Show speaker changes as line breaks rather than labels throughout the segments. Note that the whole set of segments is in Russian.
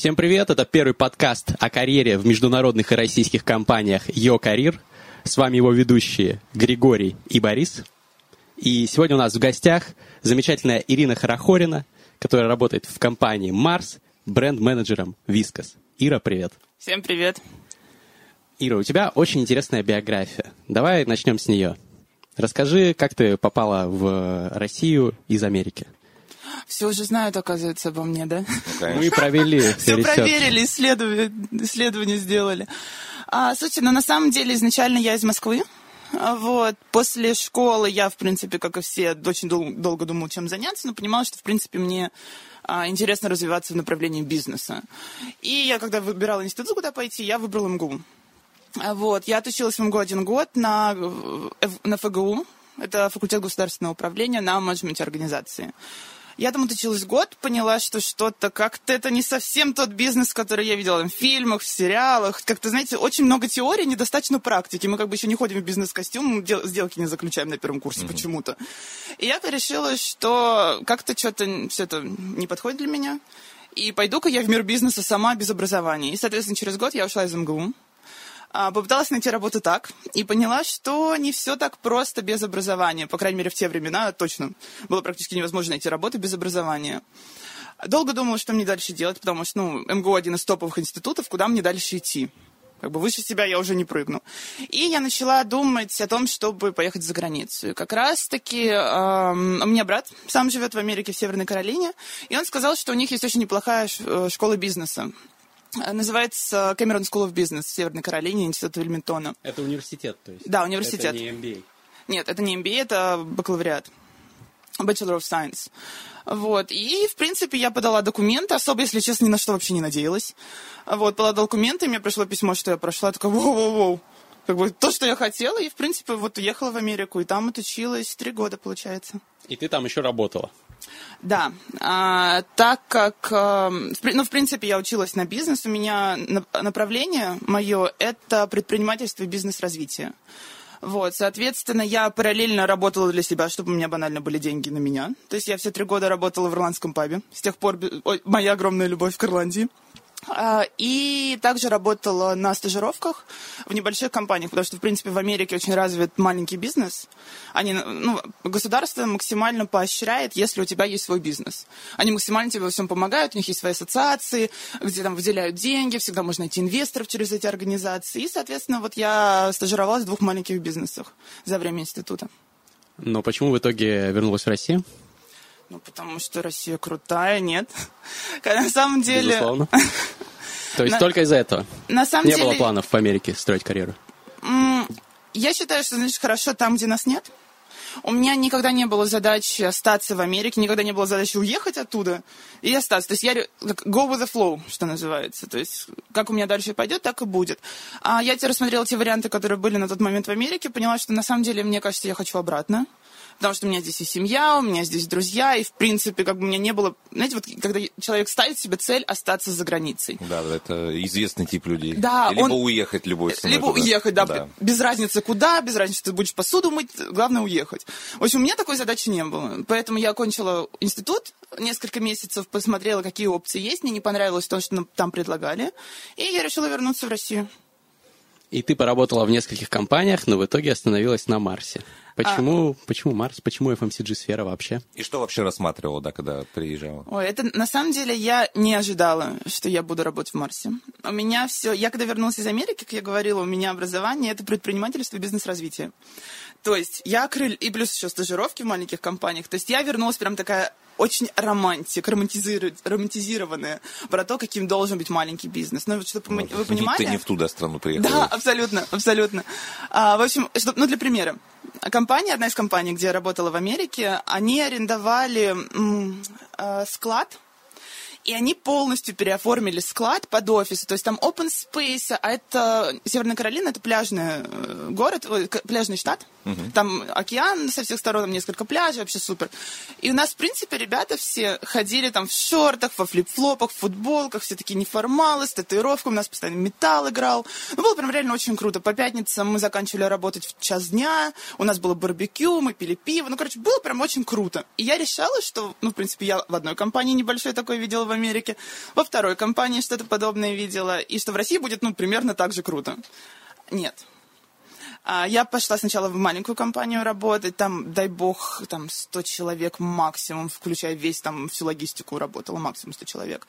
Всем привет, это первый подкаст о карьере в международных и российских компаниях «Йо Карьер». С вами его ведущие Григорий и Борис. И сегодня у нас в гостях замечательная Ирина Харахорина, которая работает в компании «Марс» бренд-менеджером «Вискас». Ира, привет.
Всем привет.
Ира, у тебя очень интересная биография. Давай начнем с нее. Расскажи, как ты попала в Россию из Америки.
Все уже знают, оказывается, обо мне, да?
Ну, Мы провели
все проверили, исследования, исследования сделали. А, слушайте, ну на самом деле изначально я из Москвы. Вот. После школы я, в принципе, как и все, очень дол- долго думал, чем заняться, но понимала, что, в принципе, мне а, интересно развиваться в направлении бизнеса. И я, когда выбирала институт, куда пойти, я выбрала МГУ. Вот. Я отучилась в МГУ один год на, на ФГУ, это факультет государственного управления на менеджменте организации. Я там отучилась год, поняла, что что-то как-то это не совсем тот бизнес, который я видела в фильмах, в сериалах. Как-то, знаете, очень много теории, недостаточно практики. Мы как бы еще не ходим в бизнес-костюм, сделки не заключаем на первом курсе mm-hmm. почему-то. И я решила, что как-то что-то все это не подходит для меня. И пойду-ка я в мир бизнеса сама без образования. И, соответственно, через год я ушла из МГУ. А, попыталась найти работу так и поняла, что не все так просто без образования. По крайней мере, в те времена точно было практически невозможно найти работу без образования. Долго думала, что мне дальше делать, потому что, ну, МГУ один из топовых институтов, куда мне дальше идти. Как бы выше себя я уже не прыгну. И я начала думать о том, чтобы поехать за границу. Как раз-таки э, у меня брат сам живет в Америке, в Северной Каролине, и он сказал, что у них есть очень неплохая э, школа бизнеса. Э, называется Cameron School of Business в Северной Каролине, институт Вильминтона.
Это университет, то есть?
Да, университет.
Это не MBA?
Нет, это не MBA, это бакалавриат. Bachelor of Science. Вот. И, в принципе, я подала документы, особо, если честно, ни на что вообще не надеялась. Вот, подала документы, мне пришло письмо, что я прошла, такая, воу-воу-воу. Как бы то, что я хотела, и, в принципе, вот уехала в Америку, и там отучилась три года, получается.
И ты там еще работала?
Да, а, так как, а, ну, в принципе, я училась на бизнес, у меня направление мое – это предпринимательство и бизнес-развитие. Вот, соответственно, я параллельно работала для себя, чтобы у меня банально были деньги на меня. То есть я все три года работала в ирландском пабе. С тех пор моя огромная любовь к Ирландии. А, и также работала на стажировках в небольших компаниях, потому что, в принципе, в Америке очень развит маленький бизнес. Они, ну, государство максимально поощряет, если у тебя есть свой бизнес. Они максимально тебе во всем помогают, у них есть свои ассоциации, где там выделяют деньги, всегда можно найти инвесторов через эти организации. И, соответственно, вот я стажировалась в двух маленьких бизнесах за время института.
Но почему в итоге вернулась в Россию?
Ну, потому что Россия крутая, нет. На самом деле...
Безусловно. То есть только из-за этого?
На самом
Не
деле...
было планов в Америке строить карьеру?
Я считаю, что, значит, хорошо там, где нас нет. У меня никогда не было задачи остаться в Америке, никогда не было задачи уехать оттуда и остаться. То есть я как go with the flow, что называется. То есть как у меня дальше пойдет, так и будет. А я тебе рассмотрела те варианты, которые были на тот момент в Америке, поняла, что на самом деле, мне кажется, я хочу обратно потому что у меня здесь и семья, у меня здесь друзья, и, в принципе, как бы у меня не было... Знаете, вот когда человек ставит себе цель остаться за границей.
Да, это известный тип людей.
Да,
Либо
он...
уехать любой ценой.
Либо
туда.
уехать, да,
да.
Без разницы куда, без разницы, ты будешь посуду мыть, главное уехать. В общем, у меня такой задачи не было. Поэтому я окончила институт, несколько месяцев посмотрела, какие опции есть, мне не понравилось то, что нам там предлагали, и я решила вернуться в Россию.
И ты поработала в нескольких компаниях, но в итоге остановилась на Марсе. Почему, а... почему Марс? Почему FMCG-сфера вообще?
И что вообще рассматривала, да, когда приезжала?
Ой, это на самом деле я не ожидала, что я буду работать в Марсе. У меня все... Я когда вернулась из Америки, как я говорила, у меня образование — это предпринимательство и бизнес-развитие. То есть я крыль... И плюс еще стажировки в маленьких компаниях. То есть я вернулась прям такая очень романтик, романтизиру... романтизированная про то, каким должен быть маленький бизнес. Ну, чтобы вот, вы понимали...
Ты не в ту да, страну приехала.
Да, абсолютно, абсолютно. А, в общем, чтобы, ну, для примера. Компания, одна из компаний, где я работала в Америке, они арендовали м, э, склад и они полностью переоформили склад под офис. То есть там open space, а это Северная Каролина, это пляжный э, город, пляжный штат. Угу. Там океан со всех сторон, несколько пляжей, вообще супер. И у нас, в принципе, ребята все ходили там в шортах, во флип-флопах, в футболках, все такие неформалы, с татуировками, у нас постоянно металл играл. Ну, было прям реально очень круто. По пятницам мы заканчивали работать в час дня, у нас было барбекю, мы пили пиво. Ну, короче, было прям очень круто. И я решала, что, ну, в принципе, я в одной компании небольшой такой видела в Америке. Во второй компании что-то подобное видела. И что в России будет, ну, примерно так же круто. Нет. А, я пошла сначала в маленькую компанию работать, там, дай бог, там 100 человек максимум, включая весь, там, всю логистику работала, максимум 100 человек.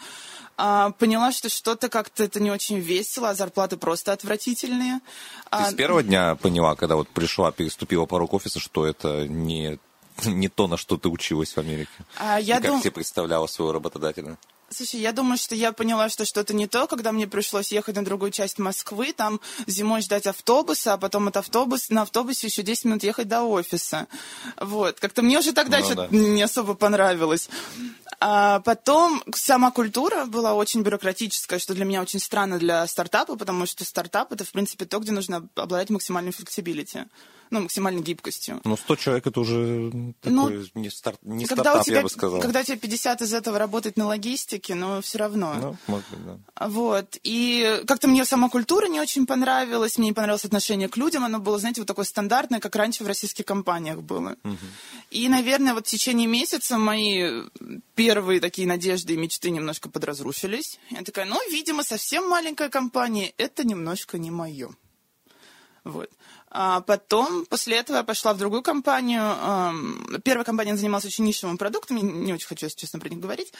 А, поняла, что что-то как-то это не очень весело, а зарплаты просто отвратительные.
Ты
А,
с первого дня поняла, когда вот пришла, переступила порог офиса, что это не, не то, на что ты училась в Америке?
а, я
И как
дум-
тебе представляла своего работодателя?
Слушай, я думаю, что я поняла, что что-то не то, когда мне пришлось ехать на другую часть Москвы, там зимой ждать автобуса, а потом от автобуса, на автобусе еще 10 минут ехать до офиса. Вот. Как-то мне уже тогда
Ну
что-то
да.
не особо понравилось. А потом сама культура была очень бюрократическая, что для меня очень странно для стартапа, потому что стартап это, в принципе, то, где нужно обладать максимальной flexibility, ну, максимальной гибкостью.
Ну, 100 человек это уже такой не, старт, не
когда
стартап,
у тебя,
я бы сказал.
когда у тебя 50 из этого работает на логистике, но все равно.
Ну, может быть, да.
Вот. И как-то мне сама культура не очень понравилась, мне не понравилось отношение к людям, оно было, знаете, вот такое стандартное, как раньше в российских компаниях было. И, наверное, вот в течение месяца мои первые такие надежды и мечты немножко подразрушились. Я такая, ну, видимо, совсем маленькая компания, это немножко не мое. Вот. А потом, после этого я пошла в другую компанию. Ам, Первая компания занималась очень нишевым продуктом, я не очень хочу, если честно, про них говорить.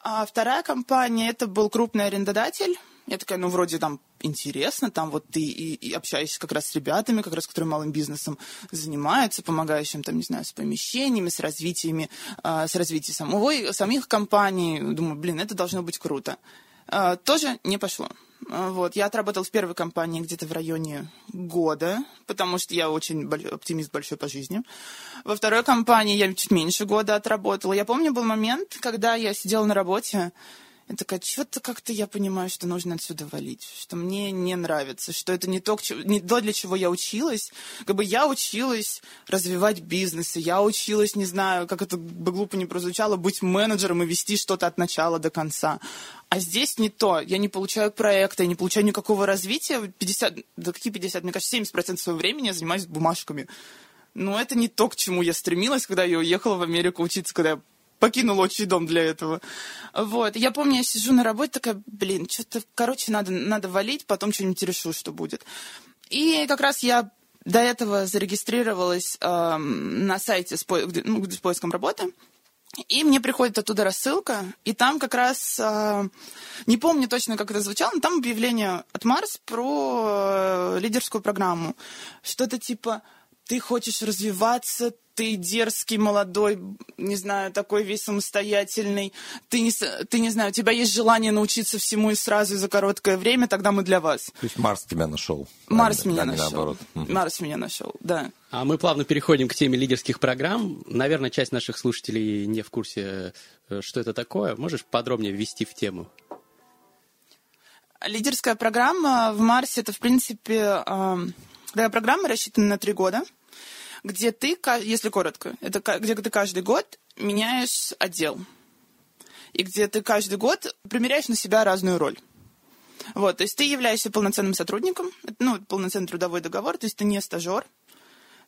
А вторая компания, это был крупный арендодатель. Я такая, ну, вроде там интересно, там вот ты и, и общаешься как раз с ребятами, как раз, которые малым бизнесом занимаются, помогаешь им, там, не знаю, с помещениями, с развитиями, а, с развитием самой, самих компаний. Думаю, блин, это должно быть круто. А, тоже не пошло. А, Вот. Я отработала в первой компании где-то в районе года, потому что я очень боль- оптимист большой по жизни. Во второй компании я чуть меньше года отработала. Я помню, был момент, когда я сидела на работе, я такая, что-то как-то я понимаю, что нужно отсюда валить, что мне не нравится, что это не то, не то, для чего я училась. Как бы я училась развивать бизнесы, я училась, не знаю, как это бы глупо не прозвучало, быть менеджером и вести что-то от начала до конца. А здесь не то. Я не получаю проекта, я не получаю никакого развития. 50, да какие 50? Мне кажется, 70% своего времени я занимаюсь бумажками. Но это не то, к чему я стремилась, когда я уехала в Америку учиться, когда я покинула отчий дом для этого. Вот. Я помню, я сижу на работе, такая, блин, что-то, короче, надо, надо валить, потом что-нибудь решу, что будет. И как раз я до этого зарегистрировалась эм, на сайте с, по- ну, с поиском работы. И мне приходит оттуда рассылка, и там как раз, э, не помню точно, как это звучало, но там объявление от Марс про э, лидерскую программу. Что-то типа ты хочешь развиваться, ты дерзкий, молодой, не знаю, такой весь самостоятельный, ты не, ты не знаю, у тебя есть желание научиться всему и сразу и за короткое время, тогда мы для вас.
То есть Марс тебя нашел.
Марс
а
меня
а не
нашел.
наоборот.
Марс меня нашел, да.
А мы плавно переходим к теме лидерских программ. Наверное, часть наших слушателей не в курсе, э, что это такое. Можешь подробнее ввести в тему?
Лидерская программа в Марсе это, в принципе, эм, такая программа рассчитана на три года, где ты, если коротко, это где ты каждый год меняешь отдел. И где ты каждый год примеряешь на себя разную роль. Вот, то есть ты являешься полноценным сотрудником, это, ну, полноценный трудовой договор, то есть ты не стажер,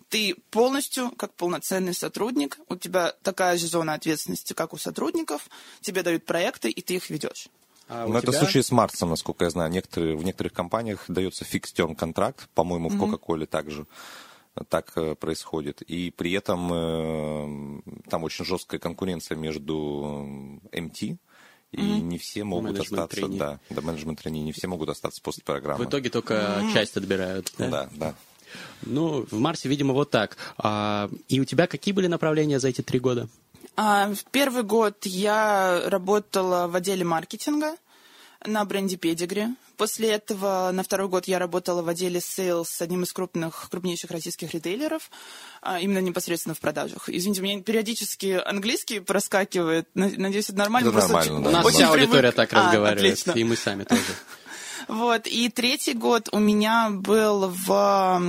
ты полностью как полноценный сотрудник, у тебя такая же зона ответственности, как у сотрудников, тебе дают проекты, и ты их ведешь.
А
Ну,
у
это
тебя?
в случае с Марсом, насколько я знаю. Некоторые, в некоторых компаниях дается фикс-терм контракт, по-моему, в Кока-Коле также так э, происходит. И при этом э, там очень жесткая конкуренция между э, МТ, и не все могут
Менеджмент
остаться,
трейни.
да, да, менеджмент трейни, не все могут остаться после программы.
В итоге только часть отбирают. Да?
Да, да.
Ну, в Марсе, видимо, вот так. А, и у тебя какие были направления за эти три года?
А, В первый год я работала в отделе маркетинга на бренде Pedigree. После этого на второй год я работала в отделе sales с одним из крупных, крупнейших российских ритейлеров, а, именно непосредственно в продажах. Извините, у меня периодически английский проскакивает. На- Надеюсь, это нормально.
Это нормально,
очень-
да.
У нас
очень
вся
привык.
аудитория так
А,
разговаривает,
отлично.
и мы сами тоже.
Вот. И третий год у меня был в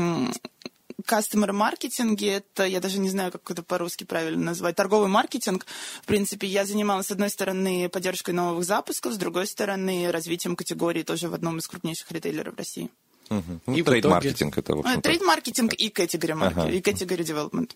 м, customer маркетинге, это, я даже не знаю, как это по-русски правильно назвать, торговый маркетинг. В принципе, я занималась, с одной стороны, поддержкой новых запусков, с другой стороны, развитием категории тоже в одном из крупнейших ритейлеров России.
Мгм. Ну,
И
трейд-маркетинг это, в общем-то.
Трейд-маркетинг и market-
Ага.
и category development.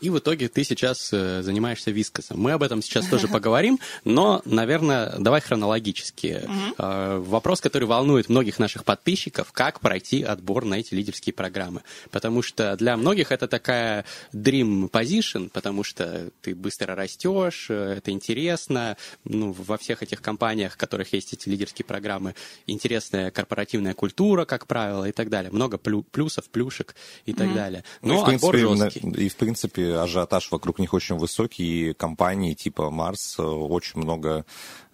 И в итоге ты сейчас э, занимаешься вискосом. Мы об этом сейчас тоже поговорим, но, наверное, давай хронологически. Э, вопрос, который волнует многих наших подписчиков, как пройти отбор на эти лидерские программы. Потому что для многих это такая dream position, потому что ты быстро растешь, э, это интересно. Ну, во всех этих компаниях, в которых есть эти лидерские программы, интересная корпоративная культура, как правило, и так далее. Много плюсов, плюшек и так далее.
Но ну, и, в принципе, жесткий. И, в принципе, ажиотаж вокруг них очень высокий, и компании типа Марс э, очень много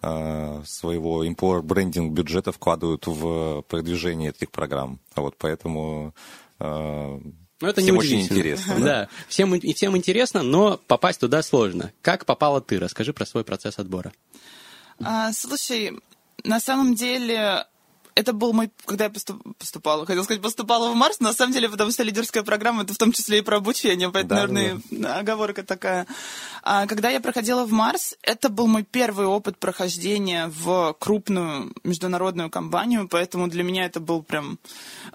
э, своего импорт-брендинг бюджета вкладывают в продвижение этих программ. Вот поэтому э,
но это всем не очень интересно. Да, да. Всем, всем интересно, но попасть туда сложно. Как попала ты? Расскажи про свой процесс отбора.
А, слушай, на самом деле это был мой, когда я поступала, хотел сказать, поступала в Марс, но на самом деле, потому что лидерская программа, это в том числе и про обучение, поэтому, да, наверное, да. оговорка такая. А когда я проходила в Марс, это был мой первый опыт прохождения в крупную международную компанию, поэтому для меня это был прям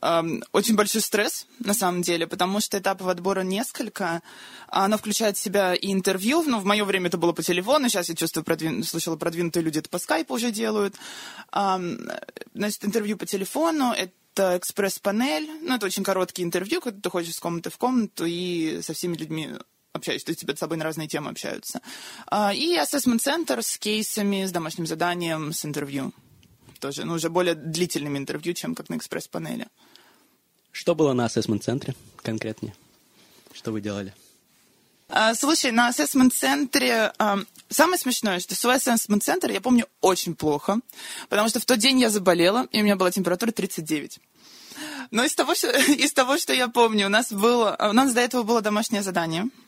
э, очень большой стресс, на самом деле, потому что этапов отбора несколько. Оно включает в себя и интервью, ну, в мое время это было по телефону, сейчас я чувствую, продвин... слышала, продвинутые люди это по скайпу уже делают. А, значит, интервью по телефону, это экспресс-панель, ну, это очень короткие интервью, когда ты ходишь из комнаты в комнату и со всеми людьми общаешься, то есть тебя с собой на разные темы общаются. А, и ассессмент-центр с кейсами, с домашним заданием, с интервью. Тоже, ну, уже более длительными интервью, чем как на экспресс-панели.
Что было на ассессмент-центре конкретнее? Что вы делали?
А, слушай, на ассессмент-центре... А, самое смешное, что свой ассессмент-центр я помню очень плохо, потому что в тот день я заболела, и у меня была температура 39. Но из того, что, из того, что я помню, у нас было... У нас до этого было домашнее задание – а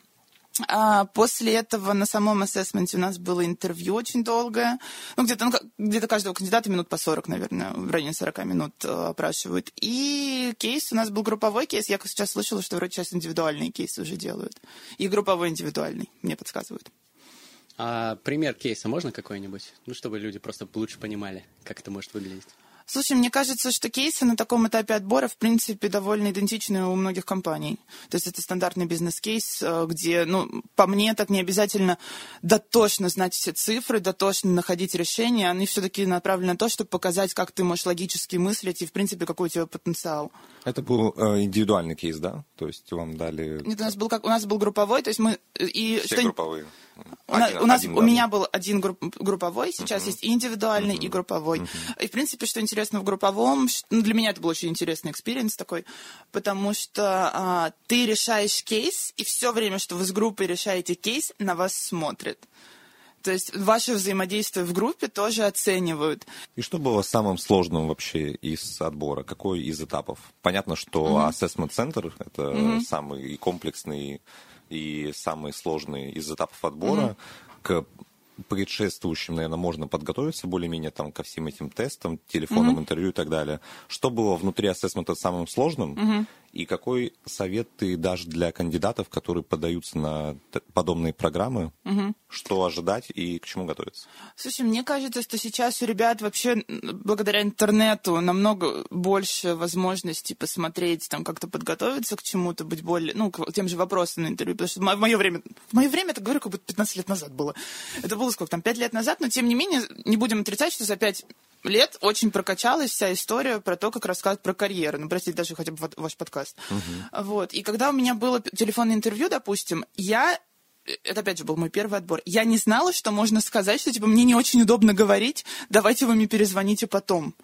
после этого на самом ассессменте у нас было интервью очень долгое. Ну, где-то ну, где каждого кандидата минут по 40, наверное, в районе 40 минут э, опрашивают. И кейс у нас был групповой кейс. Я сейчас слышала, что вроде сейчас индивидуальные кейсы уже делают. И групповой индивидуальный, мне подсказывают.
А пример кейса можно какой-нибудь? Ну, чтобы люди просто лучше понимали, как это может выглядеть.
Слушай, мне кажется, что кейсы на таком этапе отбора, в принципе, довольно идентичны у многих компаний. То есть это стандартный бизнес-кейс, э, где, ну, по мне, так не обязательно дотошно знать все цифры, дотошно находить решения. Они все-таки направлены на то, чтобы показать, как ты можешь логически мыслить и, в принципе, какой у тебя потенциал.
Это был э, индивидуальный кейс, да? То есть вам дали...
Нет, у нас был, как, у нас был групповой, то есть мы...
Э, и все что... групповые.
У, один, у, нас, один, у меня был один групп, групповой, сейчас uh-huh. есть и индивидуальный, uh-huh. и групповой. Uh-huh. И, в принципе, что интересно в групповом, ну, для меня это был очень интересный experience такой, потому что а, ты решаешь кейс, и все время, что вы с группой решаете кейс, на вас смотрят. То есть ваше взаимодействие в группе тоже оценивают.
И что было самым сложным вообще из отбора? Какой из этапов? Понятно, что mm-hmm. assessment center это mm-hmm. самый комплексный и самые сложные из этапов отбора. Mm-hmm. К предшествующим, наверное, можно подготовиться более-менее там ко всем этим тестам, телефонным mm-hmm. интервью и так далее. Что было внутри ассессмента самым сложным? Mm-hmm. И какой совет ты дашь для кандидатов, которые подаются на подобные программы? Угу. Что ожидать и к чему готовиться?
Слушай, мне кажется, что сейчас у ребят вообще благодаря интернету намного больше возможностей посмотреть, там как-то подготовиться к чему-то, быть более, ну, к тем же вопросам на интервью. Потому что в мое время, в мое время, это говорю, как будто 15 лет назад было. Это было сколько там, 5 лет назад, но тем не менее, не будем отрицать, что за 5 лет очень прокачалась вся история про то, как рассказывать про карьеру. Ну, простите, даже хотя бы ваш подкаст. Угу. Вот. И когда у меня было телефонное интервью, допустим, я это опять же был мой первый отбор. Я не знала, что можно сказать, что типа мне не очень удобно говорить, давайте вы мне перезвоните потом.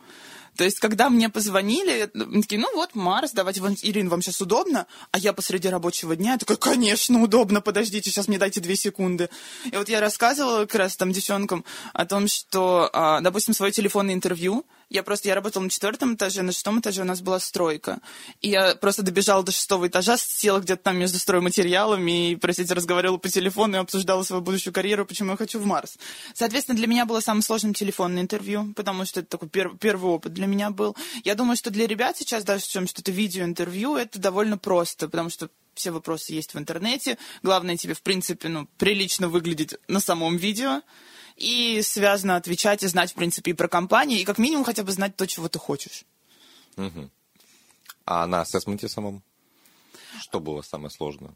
То есть, когда мне позвонили, такие, ну вот, Марс, давайте, вам, Ирина, вам сейчас удобно? А я посреди рабочего дня я такая, конечно, удобно, подождите, сейчас мне дайте две секунды. И вот я рассказывала как раз там девчонкам о том, что, а, допустим, свое телефонное интервью, я просто, я работала на четвертом этаже, на шестом этаже у нас была стройка. И я просто добежала до шестого этажа, села где-то там между стройматериалами и, простите, разговаривала по телефону и обсуждала свою будущую карьеру, почему я хочу в Марс. Соответственно, для меня было самым сложным телефонное интервью, потому что это такой пер- первый опыт для меня был. Я думаю, что для ребят сейчас, даже в чем что-то видеоинтервью, это довольно просто, потому что все вопросы есть в интернете. Главное тебе, в принципе, ну, прилично выглядеть на самом видео и связано отвечать и знать, в принципе, и про компанию, и как минимум хотя бы знать то, чего ты хочешь.
Угу. А на ассессменте самом? Что было самое сложное?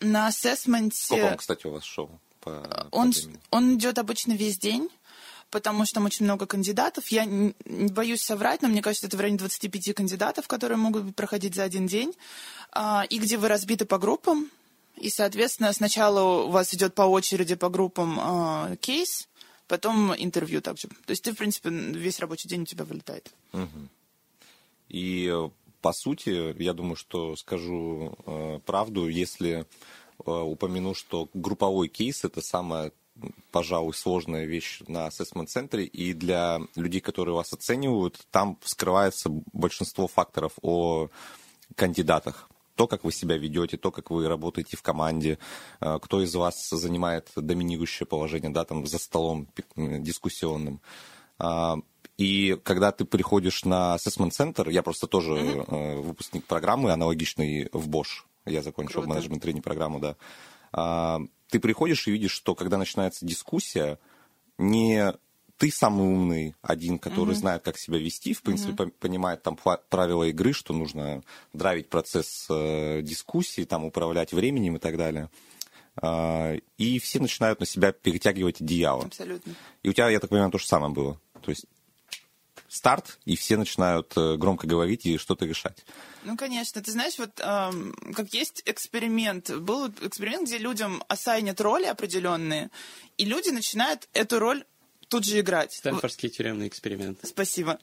На
Сколько
ассессменте
он, кстати, у вас шел? По, по
он,
времени?
он идет обычно весь день, потому что там очень много кандидатов. Я не боюсь соврать, но мне кажется, это в районе 25 кандидатов, которые могут проходить за один день, А, и где вы разбиты по группам. И, соответственно, сначала у вас идет по очереди по группам а, кейс, потом интервью также. То есть ты, в принципе, весь рабочий день у тебя вылетает.
И э, по сути, я думаю, что скажу э, правду, если э, упомяну, что групповой кейс это самая, пожалуй, сложная вещь на ассессмент-центре, и для людей, которые вас оценивают, там скрывается большинство факторов о кандидатах. То, как вы себя ведете, то, как вы работаете в команде, э, кто из вас занимает доминирующее положение, да, там за столом дискуссионным. А, И когда ты приходишь на assessment центр, я просто тоже э, выпускник программы, аналогичной в Bosch. Я закончил
Круто.
менеджмент тренинг программу, да. А, Ты приходишь и видишь, что когда начинается дискуссия, не ты самый умный один, который знает, как себя вести, в принципе, по- понимает там правила игры, что нужно драйвить процесс э, дискуссии, там управлять временем и так далее. А, И все начинают на себя перетягивать одеяло.
Абсолютно.
И у тебя, я так понимаю, то же самое было. То есть старт, и все начинают э, громко говорить и что-то решать.
Ну, конечно. Ты знаешь, вот эм, как есть эксперимент. Был эксперимент, где людям ассайнят роли определенные, и люди начинают эту роль тут же играть.
Стэнфордский тюремный эксперимент.
Спасибо.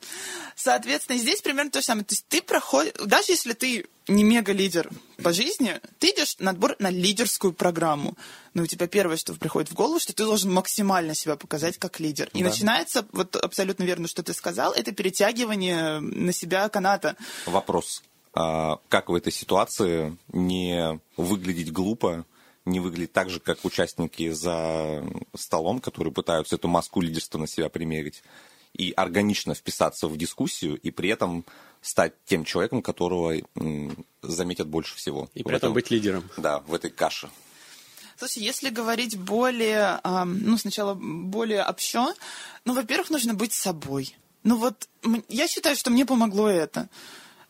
Соответственно, здесь примерно то же самое. То есть ты проходишь, даже если ты не мега-лидер по жизни, ты идешь на отбор на лидерскую программу. Но у тебя первое, что приходит в голову, что ты должен максимально себя показать как лидер. И
Да.
начинается, вот абсолютно верно, что ты сказал, это перетягивание на себя каната.
Вопрос. А, Как в этой ситуации не выглядеть глупо, не выглядеть так же, как участники за столом, которые пытаются эту маску лидерства на себя примерить, и органично вписаться в дискуссию, и при этом стать тем человеком, которого заметят больше всего.
И при этом быть лидером.
Да, в этой каше.
Слушай, если говорить более, ну, сначала более общо, ну, во-первых, нужно быть собой. Ну, вот я считаю, что мне помогло это.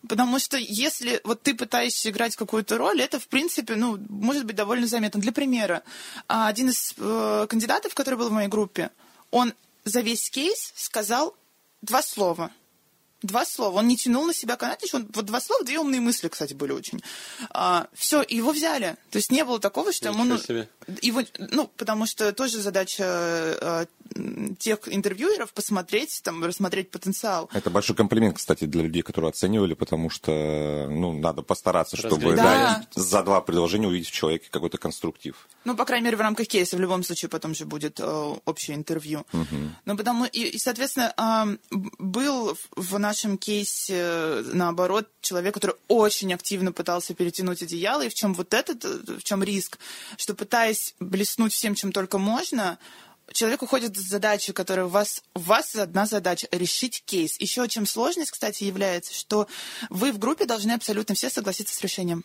Потому что если вот ты пытаешься играть какую-то роль, это, в принципе, ну, может быть довольно заметно. Для примера, а, один из э, кандидатов, который был в моей группе, он за весь кейс сказал два слова. Два слова. Он не тянул на себя канатич. Он, вот два слова, две умные мысли, кстати, были очень. все, его взяли. То есть не было такого, что ему...
Ничего
ну,
себе.
его, ну, потому что тоже задача э, м, тех интервьюеров посмотреть, там, рассмотреть потенциал.
Это большой комплимент, кстати, для людей, которые оценивали, потому что ну, надо постараться, чтобы да,
Да.
за два предложения увидеть в человеке какой-то конструктив.
Ну, по крайней мере, в рамках кейса в любом случае потом же будет э, общее интервью. Ну, потому и, и, соответственно, б- был в- нашем кейсе, э, наоборот, человек, который очень активно пытался перетянуть одеяло, и в чем вот этот, э, в чем риск, что пытаясь блеснуть всем, чем только можно, человек уходит с задачи, которая у вас, у вас одна задача – решить кейс. Еще чем сложность, кстати, является, что вы в группе должны абсолютно все согласиться с решением.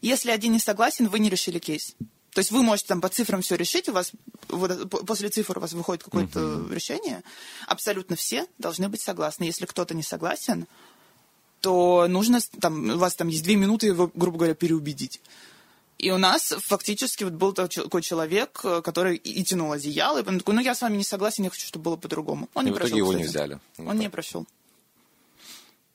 Если один не согласен, вы не решили кейс. То есть вы можете там по цифрам все решить, у вас вот, по- после цифр у вас выходит какое-то решение. Абсолютно все должны быть согласны. Если кто-то не согласен, то нужно, там, у вас там есть две минуты его, грубо говоря, переубедить. И у нас фактически вот был такой человек, э, который и тянул одеяло, и он такой, ну я с вами не согласен, я хочу, чтобы было по-другому. Он
И
не
в
прошел,
итоге его не взяли.
Он не прошел.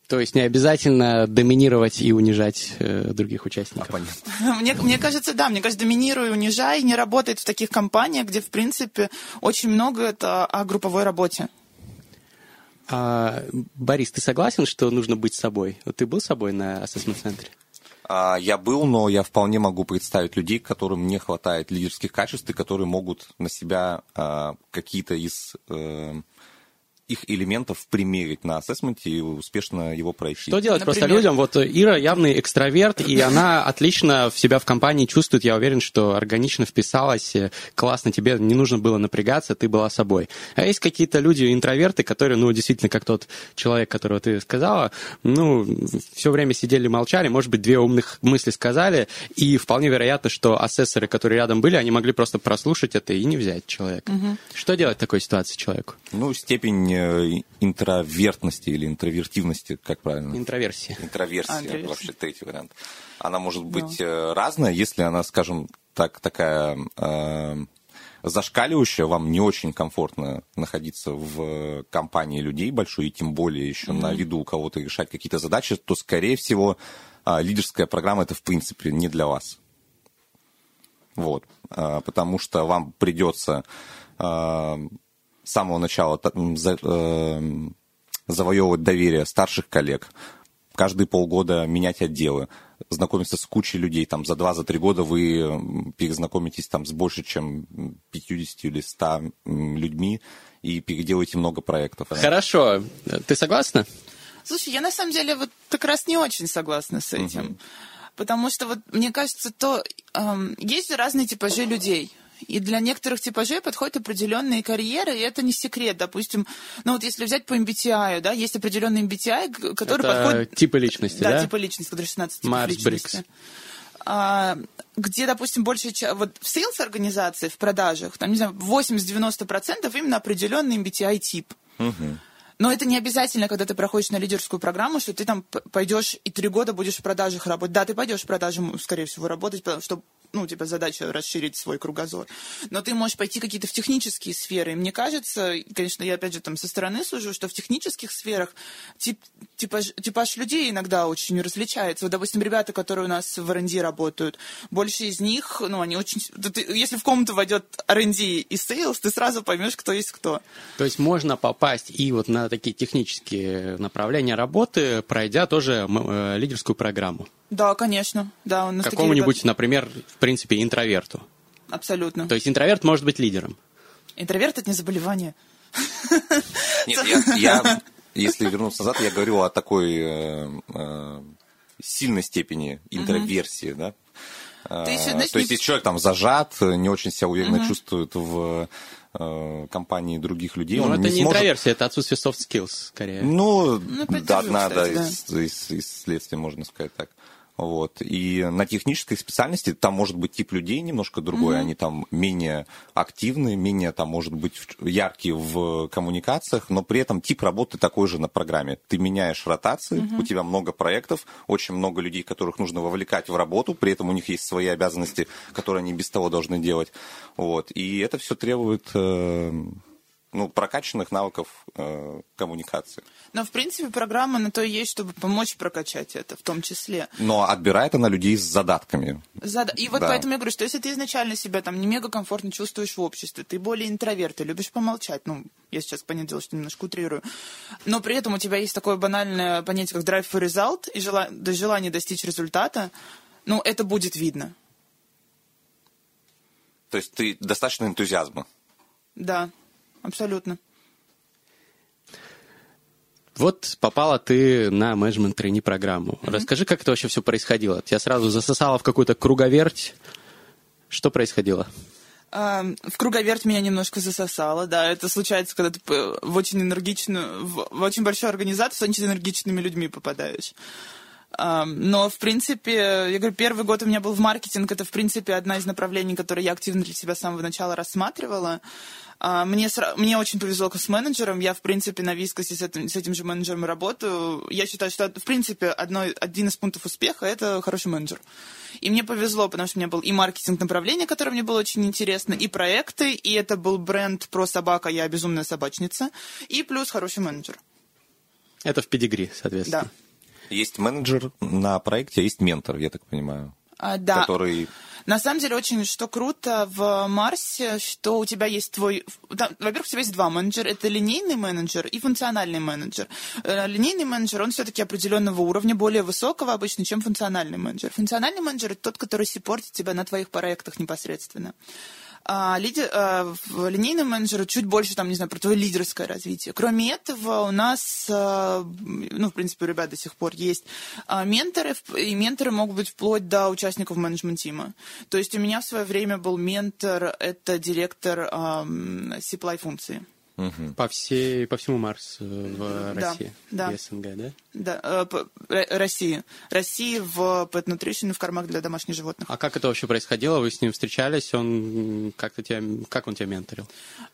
То есть не обязательно доминировать и унижать э, других участников.
Понятно.
Мне, мне кажется, да, мне кажется, доминируй, унижай не работает в таких компаниях, где, в принципе, очень много это о групповой работе.
А, Борис, ты согласен, что нужно быть собой? Вот ты был собой на ассессмент-центре?
А, Я был, но я вполне могу представить людей, которым не хватает лидерских качеств и которые могут на себя а, какие-то из э, их элементов примерить на ассессменте и успешно его пройти.
Что делать просто
Например?
людям? Вот Ира явный экстраверт, и она отлично в себя в компании чувствует. Я уверен, что органично вписалась, э, классно, тебе не нужно было напрягаться, ты была собой. А есть какие-то люди, интроверты, которые, ну, действительно, как тот человек, которого ты сказала, ну, все время сидели, молчали, может быть, две умных мысли сказали, и вполне вероятно, что асессоры, которые рядом были, они могли просто прослушать это и не взять человека. Что делать в такой ситуации человеку?
Ну, степень степени интровертности или интровертивности, как правильно?
Интроверсия.
Интроверсия, а, интроверсия. вообще третий вариант. Она может быть да. разная, если она, скажем так, такая э, зашкаливающая, вам не очень комфортно находиться в компании людей большой, и тем более еще mm-hmm. на виду у кого-то решать какие-то задачи, то, скорее всего, э, лидерская программа это, в принципе, не для вас. Вот. Э, потому что вам придется э, с самого начала э, завоевывать доверие старших коллег, каждые полгода менять отделы, знакомиться с кучей людей, там за два, за три года вы перезнакомитесь там с больше, чем 50 или 100 людьми и переделаете много проектов.
Хорошо. Ты согласна?
Слушай, я на самом деле вот как раз не очень согласна с этим. Угу. Потому что вот мне кажется, то эм, есть разные типажи людей. И для некоторых типажей подходят определенные карьеры, и это не секрет. Допустим, ну вот если взять по MBTI, да, есть определенный MBTI, который это подходит...
типы личности, да?
Да, типы личности, которые 16 типов Марс личности. А, где, допустим, больше вот в sales организации, в продажах, там, не знаю, 80-90% именно определенный MBTI-тип. Угу. Но это не обязательно, когда ты проходишь на лидерскую программу, что ты там пойдешь и три года будешь в продажах работать. Да, ты пойдешь в продажи, скорее всего, работать, потому что ну, типа, задача расширить свой кругозор. Но ты можешь пойти какие-то в технические сферы. И мне кажется, конечно, я опять же там со стороны сужу, что в технических сферах тип, типаж, типаж людей иногда очень различается. Вот, допустим, ребята, которые у нас в R&D работают, больше из них, ну, они очень... Если в комнату войдет R&D и sales, ты сразу поймешь, кто есть кто.
То есть можно попасть и вот на такие технические направления работы, пройдя тоже э, лидерскую программу.
Да, конечно. Да,
у нас Какому-нибудь, ребята... например, в принципе, интроверту.
Абсолютно.
То есть интроверт может быть лидером.
Интроверт это не заболевание.
Нет, я, я, если вернуться назад, я говорю о такой э, э, сильной степени интроверсии, да. Ты еще, значит, То есть, если человек там зажат, не очень себя уверенно угу. чувствует в э, компании других людей.
Ну, это не, не сможет... интроверсия, это отсутствие soft skills, скорее.
Ну, ну да, одна да, из, из, из следствий, можно сказать так. Вот. И на технической специальности там может быть тип людей немножко другой, mm-hmm. они там менее активны, менее там, может быть, яркие в коммуникациях, но при этом тип работы такой же на программе. Ты меняешь ротации, mm-hmm. у тебя много проектов, очень много людей, которых нужно вовлекать в работу, при этом у них есть свои обязанности, которые они без того должны делать. Вот. И это все требует э, ну, прокачанных навыков э, коммуникации.
Но, в принципе, программа на то и есть, чтобы помочь прокачать это в том числе.
Но отбирает она людей с задатками.
Зад... И вот да. поэтому я говорю, что если ты изначально себя там не мега комфортно чувствуешь в обществе, ты более интроверт, ты любишь помолчать, ну, я сейчас, понятное дело, что немножко утрирую, но при этом у тебя есть такое банальное понятие, как drive for result, и жела... желание достичь результата, ну, это будет видно.
То есть ты достаточно энтузиазма?
Да абсолютно.
Вот попала ты на менеджмент трени программу. Mm-hmm. Расскажи, как это вообще все происходило? Тебя сразу засосало в какую-то круговерть. Что происходило?
В круговерть меня немножко засосало, да, это случается, когда ты в очень энергичную, в, в очень большую организацию с очень энергичными людьми попадаешь. Но, в принципе, я говорю, первый год у меня был в маркетинг, это, в принципе, одна из направлений, которые я активно для себя с самого начала рассматривала. А, мне, мне очень повезло с менеджером. Я, в принципе, на Вискосе с этим, с этим же менеджером работаю. Я считаю, что, в принципе, одно, один из пунктов успеха – это хороший менеджер. И мне повезло, потому что у меня был и маркетинг направление, которое мне было очень интересно, и проекты, и это был бренд про собака, я безумная собачница, и плюс хороший менеджер.
Это в педигри, соответственно. Да.
Есть менеджер на проекте, а есть ментор, я так понимаю.
А, да.
Который
на самом деле, очень что круто в Марсе, что у тебя есть твой... Во-первых, у тебя есть два менеджера. Это линейный менеджер и функциональный менеджер. Э, линейный менеджер, он все-таки определенного уровня, более высокого обычно, чем функциональный менеджер. Функциональный менеджер – это тот, который сиппортит тебя на твоих проектах непосредственно. А, лидер, а, в линейном менеджере чуть больше, там, не знаю, про твое лидерское развитие. Кроме этого, у нас, а, ну, в принципе, у ребят до сих пор есть а, менторы, и менторы могут быть вплоть до участников менеджмент-тима. То есть у меня в свое время был ментор, это директор а, C-Play функции.
Угу. По, всей, по всему Марс в России
да,
да. СНГ, да?
Да, э, по, России. России в Pet Nutrition в кормах для домашних животных.
А как это вообще происходило? Вы с ним встречались? Он как-то тебя, как он тебя менторил?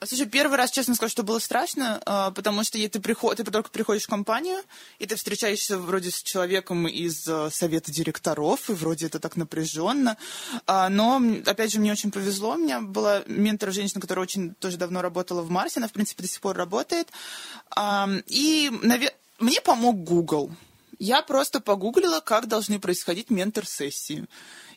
Слушай, первый раз, честно скажу, что было страшно, э, потому что ты, приход, ты только приходишь в компанию, и ты встречаешься вроде с человеком из э, совета директоров, и вроде это так напряженно. А, но, опять же, мне очень повезло. У меня была ментор женщина, которая очень тоже давно работала в Марсе. Она, в принципе, до сих пор работает. И, мне помог Google. Я просто погуглила, как должны происходить ментор-сессии.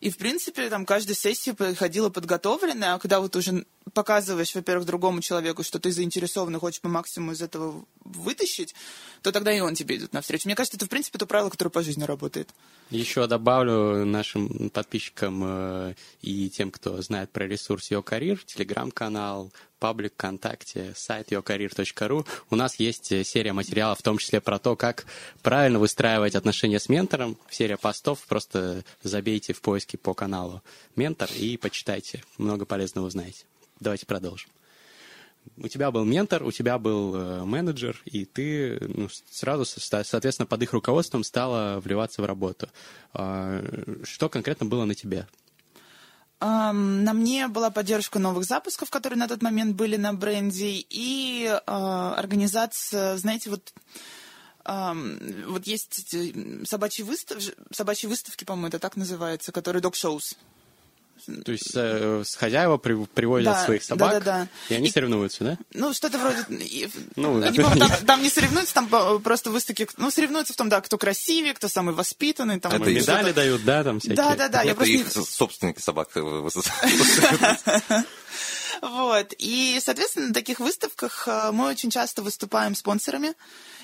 И, в принципе, там каждая сессия проходила подготовленная, а когда вот уже показываешь, во-первых, другому человеку, что ты заинтересован и хочешь по максимуму из этого вытащить, то тогда и он тебе идет навстречу. Мне кажется, это, в принципе, то правило, которое по жизни работает.
Еще добавлю нашим подписчикам э, и тем, кто знает про ресурс Your Career, телеграм-канал, паблик ВКонтакте, сайт yourcareer.ru. У нас есть э, серия материалов, в том числе про то, как правильно выстраивать отношения с ментором. Серия постов, просто забейте в поиске по каналу «Ментор» и почитайте. Много полезного узнаете. Давайте продолжим. У тебя был ментор, у тебя был э, менеджер, и ты ну, сразу, соответственно, под их руководством стала вливаться в работу. Э, что конкретно было на тебе?
На мне была поддержка новых запусков, которые на тот момент были на бренде, и э, организация, знаете, вот вот есть собачьи, выстав... собачьи выставки, по-моему, это так называется, которые док-шоус.
То есть э, хозяева при, приводят да, своих собак, да, да, да. и они и, соревнуются, да?
Ну, что-то вроде... Ну, они, там, там не соревнуются, там просто выставки... Ну, соревнуются в том, да, кто красивее, кто самый воспитанный. Там,
Это медали дают, да, там всякие?
Да, да, да.
Это их собственники собак
Вот. И, соответственно, на таких выставках э, мы очень часто выступаем спонсорами.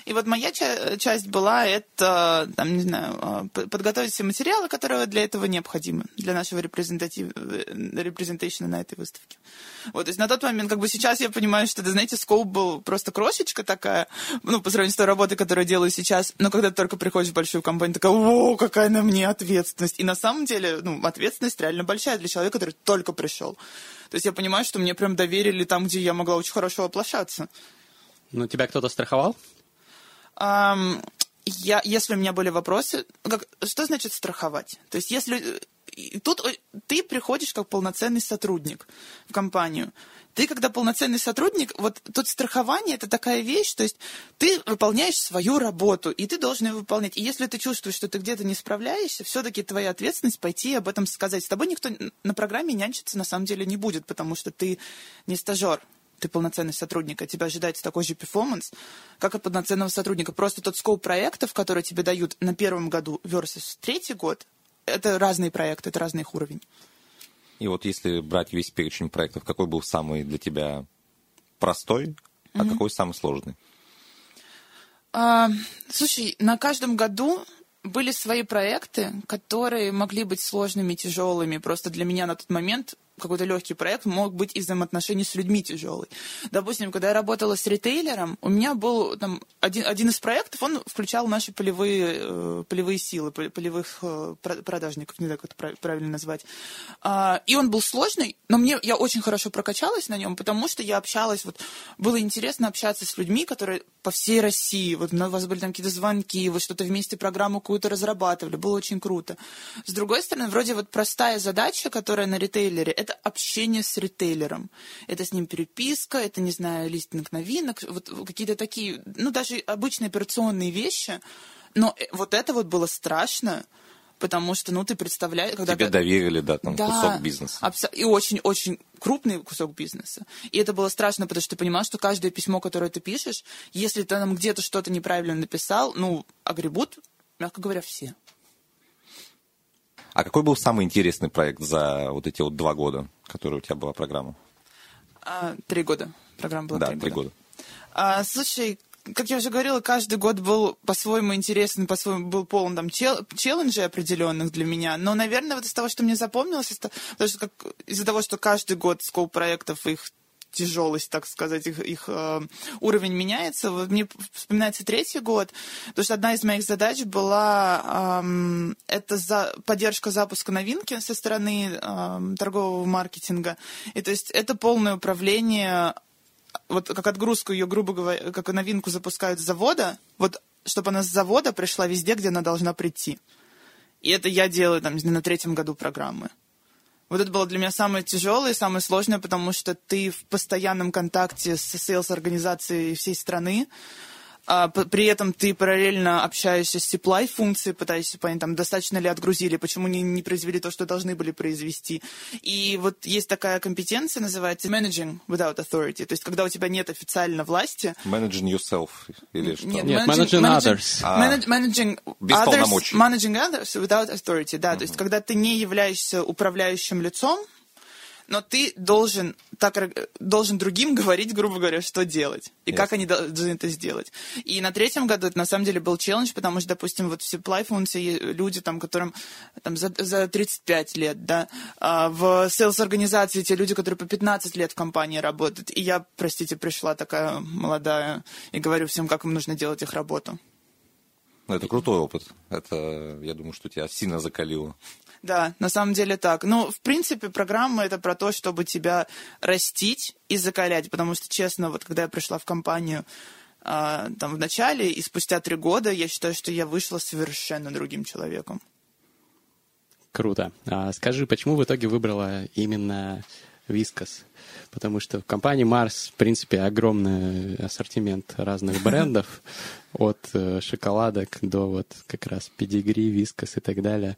И вот моя ча- часть была это, там, не знаю, э, подготовить все материалы, которые для этого необходимы, для нашего репрезентатив... репрезентейшена на этой выставке. Вот, то есть на тот момент, как бы сейчас я понимаю, что, да, знаете, скоп был просто крошечка такая, ну, по сравнению с той работой, которую делаю сейчас, но когда ты только приходишь в большую компанию, такая, о, какая на мне ответственность. И на самом деле, ну, ответственность реально большая для человека, который только пришел. То есть я понимаю, что мне прям доверили там, где я могла очень хорошо воплощаться.
Ну, тебя кто-то страховал?
Я, если у меня были вопросы, как, что значит страховать? То есть если тут ты приходишь как полноценный сотрудник в компанию, ты, когда полноценный сотрудник, вот тут страхование это такая вещь, то есть ты выполняешь свою работу, и ты должен ее выполнять. И если ты чувствуешь, что ты где-то не справляешься, все-таки твоя ответственность пойти об этом сказать. С тобой никто на программе нянчиться на самом деле не будет, потому что ты не стажер, ты полноценный сотрудник, а тебя ожидается такой же перформанс, как от полноценного сотрудника. Просто тот скоп проектов, которые тебе дают на первом году versus третий год, это разные проекты, это разный их уровень.
И вот если брать весь перечень проектов, какой был самый для тебя простой, а mm-hmm. какой самый сложный?
А, слушай, на каждом году были свои проекты, которые могли быть сложными, тяжелыми. Просто для меня на тот момент какой-то легкий проект мог быть и взаимоотношений с людьми тяжелый. Допустим, когда я работала с ритейлером, у меня был там один, один из проектов, он включал наши полевые, э, полевые силы, полевых э, продажников, не знаю, как это правильно назвать. А, и он был сложный, но мне, я очень хорошо прокачалась на нем, потому что я общалась, вот, было интересно общаться с людьми, которые по всей России, вот у вас были там какие-то звонки, вы что-то вместе программу какую-то разрабатывали, было очень круто. С другой стороны, вроде вот простая задача, которая на ритейлере, это общение с ритейлером. Это с ним переписка, это, не знаю, листинг новинок, вот какие-то такие, ну, даже обычные операционные вещи. Но э, вот это вот было страшно, потому что, ну, ты представляешь... Когда
Тебе ты... доверили, да, там, да, кусок бизнеса.
Абсо... И очень-очень крупный кусок бизнеса. И это было страшно, потому что ты понимаешь, что каждое письмо, которое ты пишешь, если ты там где-то что-то неправильно написал, ну, огребут, мягко говоря, все.
А какой был самый интересный проект за вот эти вот два года, которые у тебя была программа?
А, три года. Программа была
да,
три,
три года.
года. А, слушай, как я уже говорила, каждый год был по-своему интересный, по-своему был полон там чел- челленджей определенных для меня. Но, наверное, вот из того, что мне запомнилось, потому что как, из-за того, что каждый год скоп проектов их тяжелость, так сказать, их, их э, уровень меняется. Вот мне вспоминается третий год, потому что одна из моих задач была э, это за, поддержка запуска новинки со стороны э, торгового маркетинга. И то есть это полное управление вот как отгрузку ее, грубо говоря, как новинку запускают с завода, вот чтобы она с завода пришла везде, где она должна прийти. И это я делаю там на третьем году программы. Вот это было для меня самое тяжелое и самое сложное, потому что ты в постоянном контакте с сейлс-организацией всей страны, а, при этом ты параллельно общаешься с supply функцией, пытаешься понять, там, достаточно ли отгрузили, почему не, не произвели то, что должны были произвести. И вот есть такая компетенция, называется managing without authority, то есть когда у тебя нет официально власти.
Managing yourself или что?
Нет, нет managing, managing others.
А, managing, без others, полномочий. Managing others without authority, да, uh-huh. то есть когда ты не являешься управляющим лицом, но ты должен, так, должен другим говорить, грубо говоря, что делать. И yes. как они должны это сделать. И на третьем году это на самом деле был челлендж, потому что, допустим, вот в supply функции люди, там, которым там, за, за 35 лет, да, а в sales организации те люди, которые по 15 лет в компании работают. И я, простите, пришла такая молодая и говорю всем, как им нужно делать их работу.
Ну, это крутой опыт. Это, я думаю, что тебя сильно закалило.
Да, на самом деле так. Ну, в принципе, программа это про то, чтобы тебя растить и закалять, потому что, честно, вот когда я пришла в компанию э, там в начале, и спустя три года, я считаю, что я вышла совершенно другим человеком.
Круто. А скажи, почему в итоге выбрала именно Вискас? потому что в компании Марс, в принципе, огромный ассортимент разных брендов, от э, шоколадок до вот как раз педигри, вискас и так далее.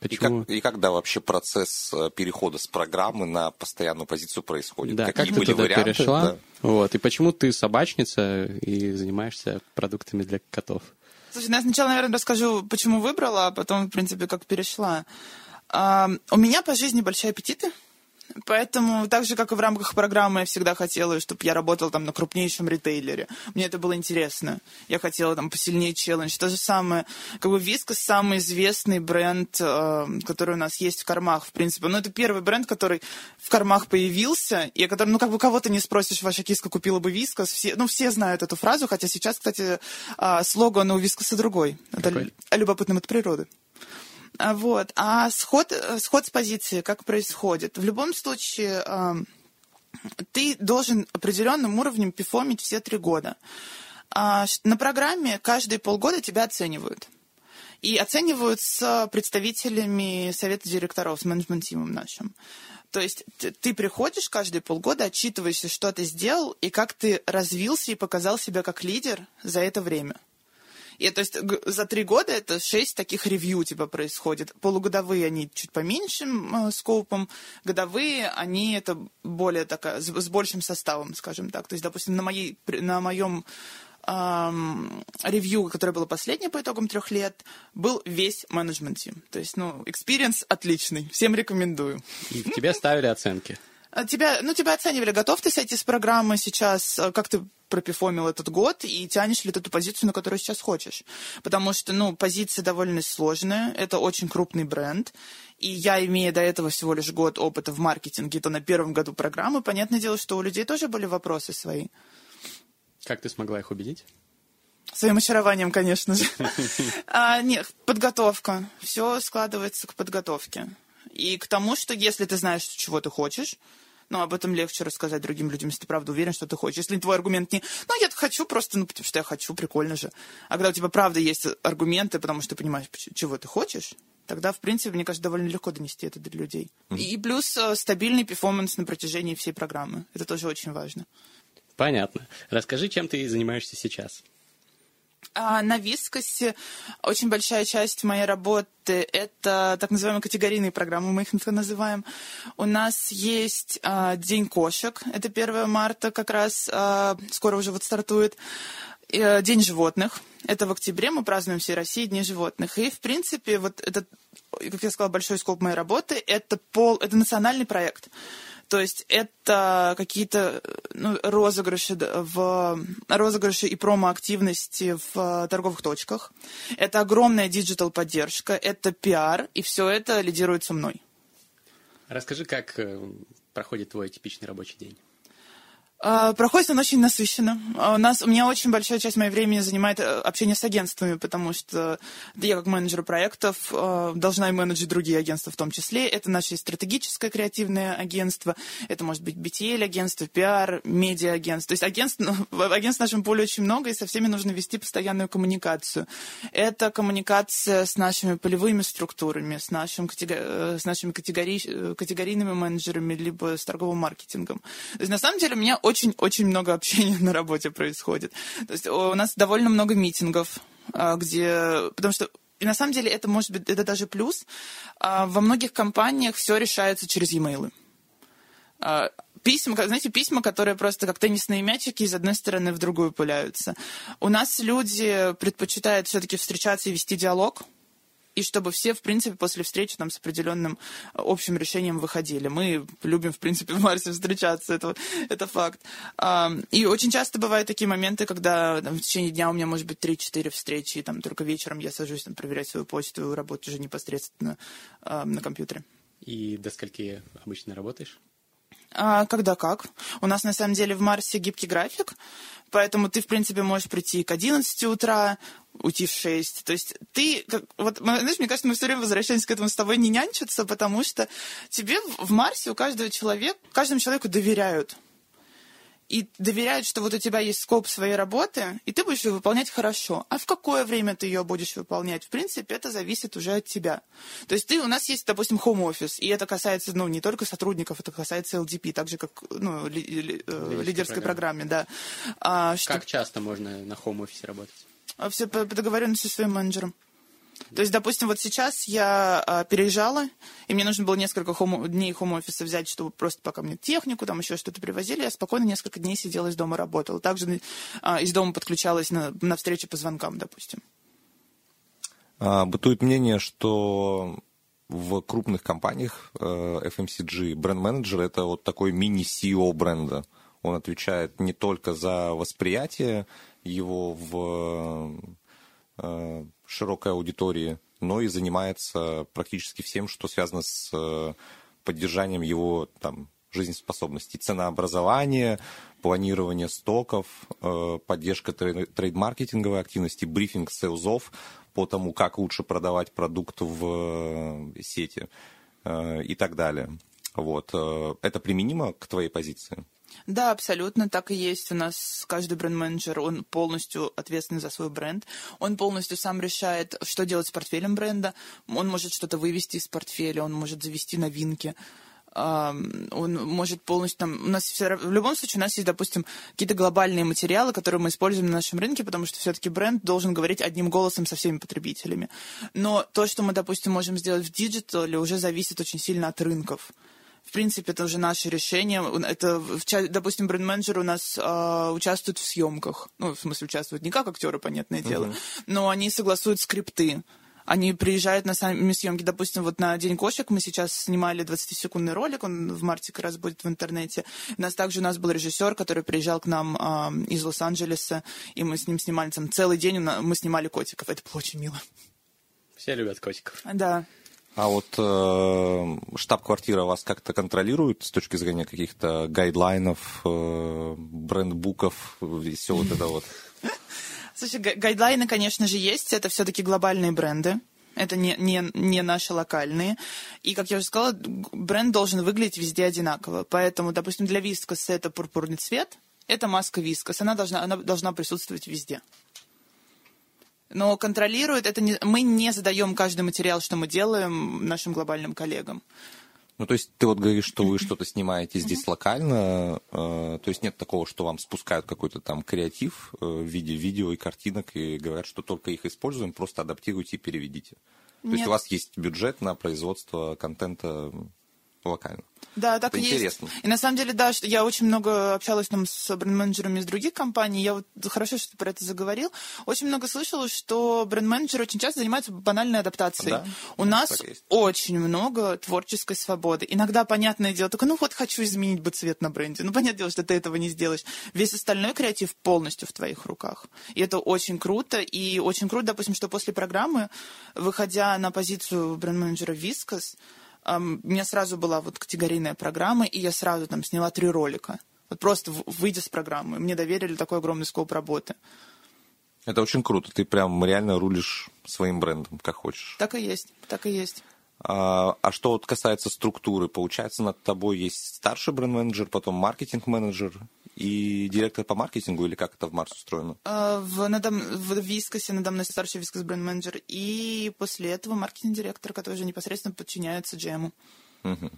Почему? И, как, и когда вообще процесс э, перехода с программы на постоянную позицию происходит?
Да, Какие как ты туда варианты? перешла? Да. Вот, и почему ты собачница и занимаешься продуктами для котов?
Слушай, ну я сначала, наверное, расскажу, почему выбрала, а потом, в принципе, как перешла. У меня по жизни большие аппетиты. Поэтому, так же, как и в рамках программы, я всегда хотела, чтобы я работала там на крупнейшем ритейлере. Мне это было интересно. Я хотела там посильнее челлендж. То же самое, как бы Вискас самый известный бренд, э, который у нас есть в кормах, в принципе. Ну, это первый бренд, который в кормах появился, и который, ну, как бы кого-то не спросишь, ваша киска купила бы Вискас. Все, ну, все знают эту фразу, хотя сейчас, кстати, э, слоган у Вискаса другой. Какой? Это любопытным от природы. А, вот. А сход, э, сход с позиции как происходит? В любом случае, ты должен определенным уровнем пифомить все три года. А, на программе каждые полгода тебя оценивают. И оценивают с представителями совета директоров, с менеджмент-тимом нашим. То есть ты приходишь каждые полгода, отчитываешься, что ты сделал, и как ты развился и показал себя как лидер за это время. И то есть за три года это шесть таких ревью типа происходит. Полугодовые они чуть поменьшим э, скопом, годовые они это более такая, с, с большим составом, скажем так. То есть, допустим, на, моей, на моем ревью, которое было последнее по итогам трех лет, был весь менеджмент тим. То есть, ну, experience отличный. Всем рекомендую.
И тебе ставили оценки?
А тебя, ну, тебя оценивали, готов ты сойти с программы сейчас, э, как ты пропифомил этот год, и тянешь ли ты ту позицию, на которую сейчас хочешь. Потому что, ну, позиция довольно сложная, это очень крупный бренд, и я, имея до этого всего лишь год опыта в маркетинге, то на первом году программы, понятное дело, что у людей тоже были вопросы свои.
Как ты смогла их убедить?
Своим очарованием, конечно же. а, нет, подготовка. Все складывается к подготовке. И к тому, что если ты знаешь, чего ты хочешь, ну, об этом легче рассказать другим людям, если ты правда уверен, что ты хочешь. Если твой аргумент не, ну, я хочу просто, ну, потому что я хочу, прикольно же. А когда у тебя правда есть аргументы, потому что ты понимаешь, чего ты хочешь, тогда, в принципе, мне кажется, довольно легко донести это до людей. Mm-hmm. И плюс э, стабильный перформанс на протяжении всей программы. Это тоже очень важно.
Понятно. Расскажи, чем ты занимаешься сейчас.
На Вискосе очень большая часть моей работы – это так называемые категорийные программы, мы их называем. У нас есть а, День кошек, это 1 марта как раз, а, скоро уже вот стартует. А, День животных, это в октябре, мы празднуем всей России Дни животных. И, в принципе, вот этот, как я сказала, большой скоп моей работы – это, пол, это национальный проект. То есть это какие-то ну, розыгрыши, в, розыгрыши и промо-активности в торговых точках. Это огромная диджитал-поддержка, это пиар, и все это лидируется мной.
Расскажи, как э, проходит твой типичный рабочий день?
А, проходит он очень насыщенно. А, у нас, у меня очень большая часть моего времени занимает э, общение с агентствами, потому что я как менеджер проектов а, должна и менеджить другие агентства в том числе. Это наше стратегическое креативное агентство, это может быть BTL-агентство, PR, медиа-агентство. То есть агентств, ну, агентств в нашем поле очень много, и со всеми нужно вести постоянную коммуникацию. Это коммуникация с нашими полевыми структурами, с, нашим, э, с нашими категори, э, категорийными менеджерами, либо с торговым маркетингом. То есть на самом деле у меня очень-очень много общения на работе происходит. То есть у нас довольно много митингов, а, где... Потому что и на самом деле это может быть, это даже плюс. А, во многих компаниях все решается через e-mail. А, письма, знаете, письма, которые просто как теннисные мячики из одной стороны в другую пыляются. У нас люди предпочитают все-таки встречаться и вести диалог и чтобы все, в принципе, после встречи там с определенным э, общим решением выходили. Мы любим, в принципе, в Марсе встречаться, это, это факт. И очень часто бывают такие моменты, когда там, в течение дня у меня может быть 3-4 встречи, и там только вечером я сажусь там, проверять свою почту, работать уже непосредственно на компьютере.
И до скольки обычно работаешь?
А, когда как. У нас на самом деле в Марсе гибкий график, поэтому ты, в принципе, можешь прийти к 11 утра, уйти в 6. То есть ты, как, вот, знаешь, мне кажется, мы все время возвращаемся к этому с тобой не нянчиться, потому что тебе в Марсе у каждого человека, каждому человеку доверяют и доверяют, что вот у тебя есть скоп своей работы, и ты будешь ее выполнять хорошо. А в какое время ты ее будешь выполнять? В принципе, это зависит уже от тебя. То есть ты, у нас есть, допустим, home office, и это касается, ну, не только сотрудников, это касается LDP, так же, как, ну, ли, ли, э, лидерской программе, да.
А, что... Как часто можно на home office работать?
А Все по договоренности с своим менеджером. То есть, допустим, вот сейчас я а, переезжала, и мне нужно было несколько хомо, дней хом-офиса взять, чтобы просто пока мне технику, там еще что-то привозили, я спокойно несколько дней сидела из дома, работала. Также а, из дома подключалась на, на встречи по звонкам, допустим.
А, бытует мнение, что в крупных компаниях э, FMCG бренд-менеджер это вот такой мини-CEO бренда. Он отвечает не только за восприятие его в э, широкой аудитории, но и занимается практически всем, что связано с э, поддержанием его там, жизнеспособности. Ценообразование, планирование стоков, э, поддержка трейд-маркетинговой активности, брифинг сейлзов по тому, как лучше продавать продукт в э, сети и так далее. Вот. Это применимо к твоей позиции?
Да, абсолютно так и есть. У нас каждый бренд-менеджер, он полностью ответственный за свой бренд. Он полностью сам решает, что делать с портфелем бренда. Он может что-то вывести из портфеля, он может завести новинки он может полностью там... У нас все, в любом случае у нас есть, допустим, какие-то глобальные материалы, которые мы используем на нашем рынке, потому что все-таки бренд должен говорить одним голосом со всеми потребителями. Но то, что мы, допустим, можем сделать в диджитале, уже зависит очень сильно от рынков в принципе, это уже наше решение. Это, допустим, бренд-менеджер у нас э, участвует в съемках. Ну, в смысле, участвуют не как актеры, понятное дело, uh-huh. но они согласуют скрипты. Они приезжают на сами съемки. Допустим, вот на День кошек мы сейчас снимали 20-секундный ролик, он в марте как раз будет в интернете. У нас также у нас был режиссер, который приезжал к нам э, из Лос-Анджелеса, и мы с ним снимали там целый день, мы снимали котиков. Это было очень мило.
Все любят котиков.
Да.
А вот э, штаб-квартира вас как-то контролирует с точки зрения каких-то гайдлайнов, э, брендбуков и все вот это вот?
Слушай, гайдлайны, конечно же, есть. Это все-таки глобальные бренды. Это не, не, не наши локальные. И, как я уже сказала, бренд должен выглядеть везде одинаково. Поэтому, допустим, для Вискоса это пурпурный цвет, это маска Вискос. Она должна, она должна присутствовать везде но контролирует это не, мы не задаем каждый материал, что мы делаем нашим глобальным коллегам.
Ну, то есть ты вот говоришь, что вы что-то снимаете здесь локально, э, то есть нет такого, что вам спускают какой-то там креатив э, в виде видео и картинок и говорят, что только их используем, просто адаптируйте и переведите. То нет. есть у вас есть бюджет на производство контента локально.
Да, так
это
и
интересно.
есть. И на самом деле, да, что я очень много общалась там с бренд-менеджерами из других компаний. Я вот хорошо, что ты про это заговорил. Очень много слышала, что бренд-менеджеры очень часто занимаются банальной адаптацией. Да, У да, нас очень много творческой свободы. Иногда, понятное дело, только ну вот хочу изменить бы цвет на бренде. Ну, понятное дело, что ты этого не сделаешь. Весь остальной креатив полностью в твоих руках. И это очень круто. И очень круто, допустим, что после программы, выходя на позицию бренд-менеджера Вискас, у меня сразу была вот категорийная программа, и я сразу там сняла три ролика. Вот просто выйдя с программы. Мне доверили такой огромный скоп работы.
Это очень круто. Ты прям реально рулишь своим брендом, как хочешь.
Так и есть, так и есть.
А, а что вот касается структуры, получается, над тобой есть старший бренд-менеджер, потом маркетинг-менеджер и директор по маркетингу, или как это в Марс устроено?
А, в, надо, в Вискосе надо мной старший Вискос бренд-менеджер, и после этого маркетинг-директор, который уже непосредственно подчиняется GM. Угу.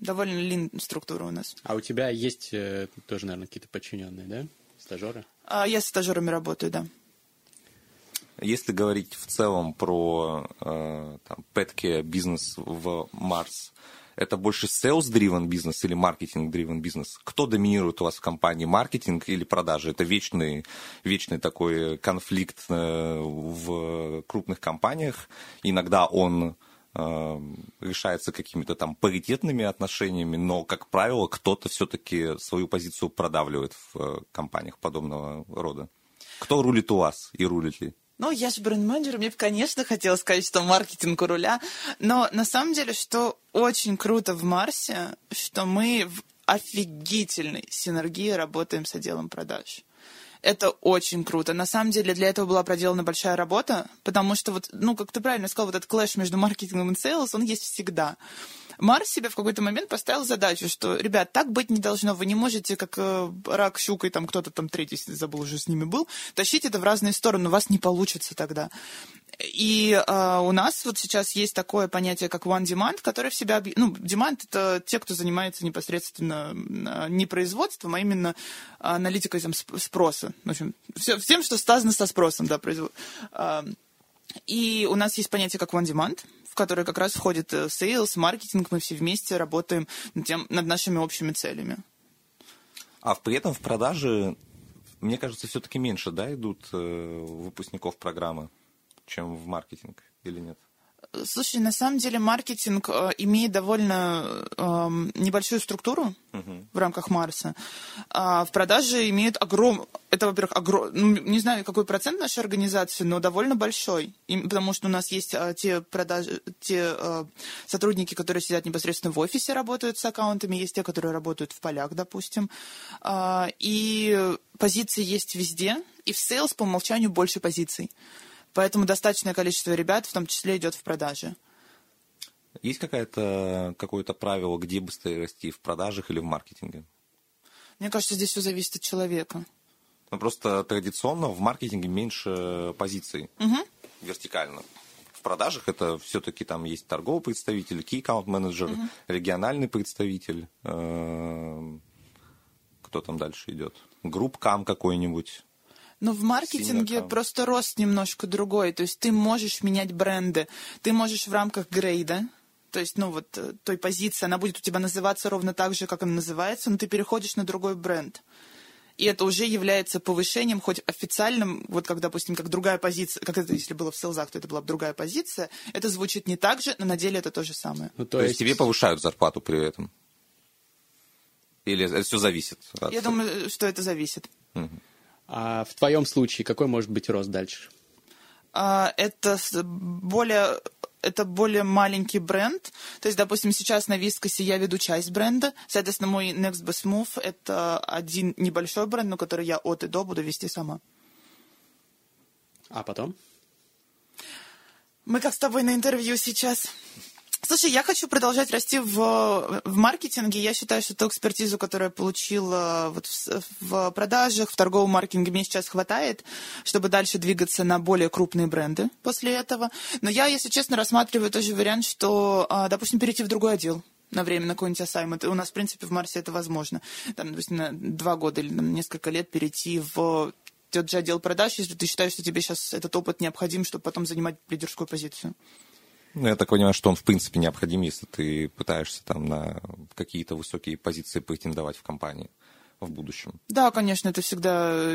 Довольно лин структура у нас.
А у тебя есть э, тоже, наверное, какие-то подчиненные, да? Стажеры?
А, я с стажерами работаю, да.
Если говорить в целом про э, там, петки бизнес в Марс, это больше sales-driven бизнес или маркетинг-driven бизнес? Кто доминирует у вас в компании, маркетинг или продажи? Это вечный, вечный такой конфликт э, в крупных компаниях. Иногда он э, решается какими-то там паритетными отношениями, но, как правило, кто-то все-таки свою позицию продавливает в э, компаниях подобного рода. Кто рулит у вас и рулит ли?
Ну, я же бренд-менеджер, мне бы, конечно, хотелось сказать, что маркетинг у руля, но на самом деле, что очень круто в Марсе, что мы в офигительной синергии работаем с отделом продаж. Это очень круто. На самом деле для этого была проделана большая работа, потому что вот, ну, как ты правильно сказал, вот этот clash между маркетингом и sales, он есть всегда. Марс себе в какой-то момент поставил задачу, что, ребят, так быть не должно, вы не можете, как э, рак, щука и там кто-то там третий, забыл, уже с ними был, тащить это в разные стороны, у вас не получится тогда. И э, у нас вот сейчас есть такое понятие, как one demand, которое в себя... Ну, demand — это те, кто занимается непосредственно не производством, а именно аналитикой там, спроса. В общем, все, всем, что связано со спросом, да, производ... И у нас есть понятие как one demand, в который как раз входит э, sales, маркетинг, мы все вместе работаем над, тем, над нашими общими целями.
А при этом в продаже, мне кажется, все-таки меньше, да, идут э, выпускников программы, чем в маркетинг, или нет?
Слушай, на самом деле маркетинг э, имеет довольно э, небольшую структуру uh-huh. в рамках Марса. А в продаже имеют огром... Это, во-первых, огром... ну, не знаю, какой процент нашей организации, но довольно большой. И, потому что у нас есть э, те, продажи... те э, сотрудники, которые сидят непосредственно в офисе, работают с аккаунтами, есть те, которые работают в полях, допустим. Э, и позиции есть везде, и в sales по умолчанию больше позиций. Поэтому достаточное количество ребят в том числе идет в продаже.
Есть какое-то какое-то правило, где быстрее расти, в продажах или в маркетинге?
Мне кажется, здесь все зависит от человека.
Ну, просто традиционно в маркетинге меньше позиций угу. вертикально. В продажах это все-таки там есть торговый представитель, key account менеджер, угу. региональный представитель. Э, кто там дальше идет? Группкам какой-нибудь.
Но в маркетинге просто рост немножко другой. То есть ты можешь менять бренды. Ты можешь в рамках грейда, то есть, ну вот, э, той позиции, она будет у тебя называться ровно так же, как она называется, но ты переходишь на другой бренд. И это уже является повышением, хоть официальным, вот как, допустим, как другая позиция, как это, если было в селзах, то это была бы другая позиция, это звучит не так же, но на деле это то же самое.
Ну, то, то есть тебе повышают зарплату при этом? Или это все зависит?
От... Я думаю, что это зависит. Угу.
А в твоем случае какой может быть рост дальше?
А, это более это более маленький бренд. То есть, допустим, сейчас на Вискосе я веду часть бренда. Соответственно, мой Next Best Move — это один небольшой бренд, но который я от и до буду вести сама.
А потом?
Мы как с тобой на интервью сейчас. Слушай, я хочу продолжать расти в, в маркетинге. Я считаю, что ту экспертизу, которую я получила вот в, в продажах, в торговом маркетинге, мне сейчас хватает, чтобы дальше двигаться на более крупные бренды после этого. Но я, если честно, рассматриваю тоже вариант, что, а, допустим, перейти в другой отдел на время на какой-нибудь assignment. У нас, в принципе, в Марсе это возможно. Там, допустим, на два года или на несколько лет перейти в тот же отдел продаж, если ты считаешь, что тебе сейчас этот опыт необходим, чтобы потом занимать лидерскую позицию.
Ну, я так понимаю, что он в принципе необходим, если ты пытаешься там на какие-то высокие позиции претендовать в компании в будущем.
Да, конечно, это всегда,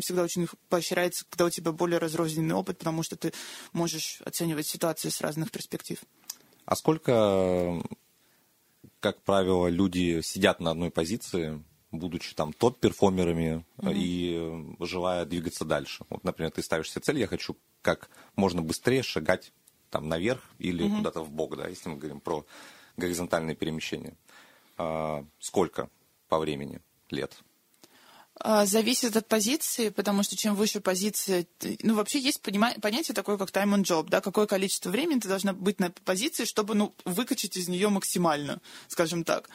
всегда очень поощряется, когда у тебя более разрозненный опыт, потому что ты можешь оценивать ситуацию с разных перспектив.
А сколько, как правило, люди сидят на одной позиции, будучи там топ-перформерами mm-hmm. и желая двигаться дальше? Вот, например, ты ставишь себе цель, я хочу как можно быстрее шагать там наверх или угу. куда-то в бок, да, если мы говорим про горизонтальные перемещения. А, сколько по времени лет?
А, зависит от позиции, потому что чем выше позиция, ну, вообще есть понятие такое, как time on job, да, какое количество времени ты должна быть на позиции, чтобы, ну, выкачать из нее максимально, скажем так.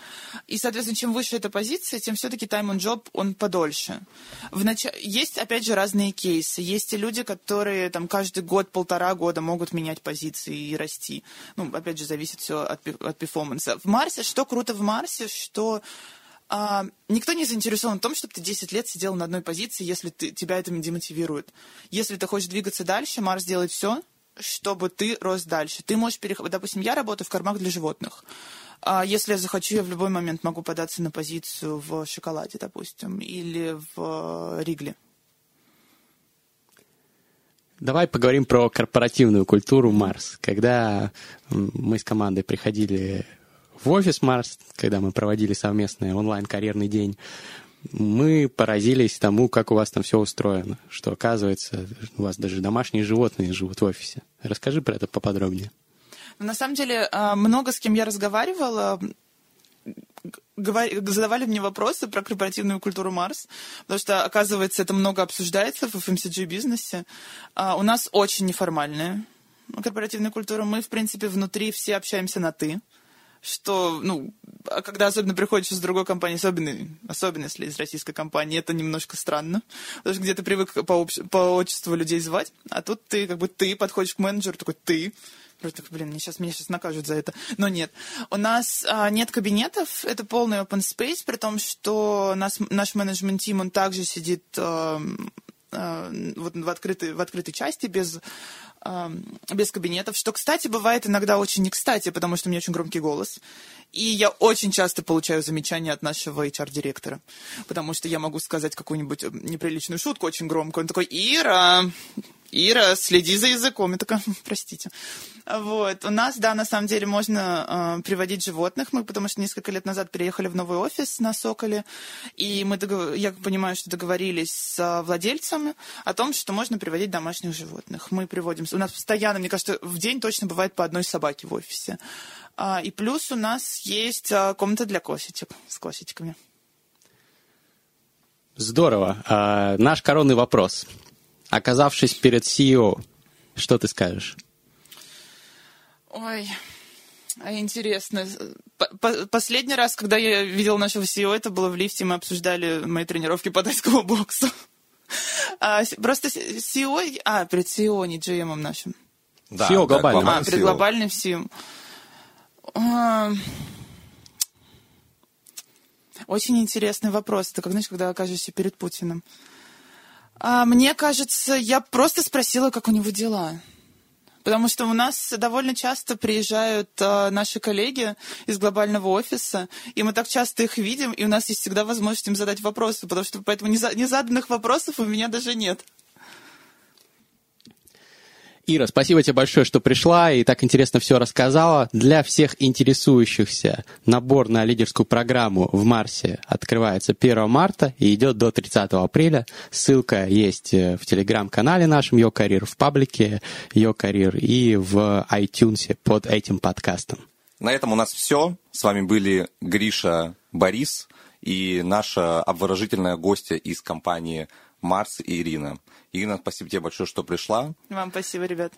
И, соответственно, чем выше эта позиция, тем все-таки time on job, он подольше. В нач... Есть, опять же, разные кейсы. Есть и люди, которые там каждый год, полтора года могут менять позиции и расти. Ну, опять же, зависит все от, от перформанса. В Марсе, что круто в Марсе, что а, никто не заинтересован в том, чтобы ты 10 лет сидел на одной позиции, если ты, тебя это демотивирует. Если ты хочешь двигаться дальше, Марс делает все, чтобы ты рос дальше. Ты можешь переходить... Допустим, я работаю в кормах для животных. А если я захочу, я в любой момент могу податься на позицию в шоколаде, допустим, или в Ригле.
Давай поговорим про корпоративную культуру Марс. Когда мы с командой приходили в офис Марс, когда мы проводили совместный онлайн-карьерный день, мы поразились тому, как у вас там все устроено, что, оказывается, у вас даже домашние животные живут в офисе. Расскажи про это поподробнее.
На самом деле, а, много с кем я разговаривала, задавали мне вопросы про корпоративную культуру Марс, потому что, оказывается, это много обсуждается в FMCG-бизнесе. А, у нас очень неформальная корпоративная культура. Мы, в принципе, внутри все общаемся на «ты» что, ну, а когда особенно приходишь из другой компании, особенно, особенно если из российской компании, это немножко странно, потому что где ты привык по, общ... по отчеству людей звать, а тут ты, как бы, ты подходишь к менеджеру, такой, ты, Вроде так, блин, меня сейчас, меня сейчас накажут за это. Но нет. У нас а, нет кабинетов, это полный open space, при том, что нас, наш менеджмент-тим, он также сидит а, вот в открытой, в открытой части, без без кабинетов, что, кстати, бывает иногда очень не кстати, потому что у меня очень громкий голос. И я очень часто получаю замечания от нашего HR-директора, потому что я могу сказать какую-нибудь неприличную шутку очень громко. Он такой, Ира, Ира, следи за языком. Я такая, простите. Вот. У нас, да, на самом деле можно э, приводить животных. Мы, потому что несколько лет назад переехали в новый офис на Соколе, и мы, договор... я понимаю, что договорились с владельцами о том, что можно приводить домашних животных. Мы приводим... У нас постоянно, мне кажется, в день точно бывает по одной собаке в офисе. А, и плюс у нас есть а, комната для кошечек с кошечками.
Здорово. А, наш коронный вопрос – Оказавшись перед CEO, что ты скажешь?
Ой, а интересно. Последний раз, когда я видел нашего CEO, это было в лифте, мы обсуждали мои тренировки по тайскому боксу. А, просто CEO, а, перед CEO, не GM нашим.
Да, CEO глобальным.
А, перед глобальным CEO. А, очень интересный вопрос. Это как, знаешь, когда окажешься перед Путиным. А, мне кажется, я просто спросила, как у него дела. Потому что у нас довольно часто приезжают а, наши коллеги из глобального офиса, и мы так часто их видим, и у нас есть всегда возможность им задать вопросы, потому что поэтому незаданных вопросов у меня даже нет.
Ира, спасибо тебе большое, что пришла и так интересно все рассказала. Для всех интересующихся набор на лидерскую программу в Марсе открывается 1 марта и идет до 30 апреля. Ссылка есть э, в телеграм-канале нашем Йо Карьер, в паблике Йо Карьер и в iTunes под этим подкастом.
На этом у нас все. С вами были Гриша Борис и наша обворожительная гостья из компании Марс Ирина. Ирина, спасибо тебе большое, что пришла.
Вам спасибо, ребят.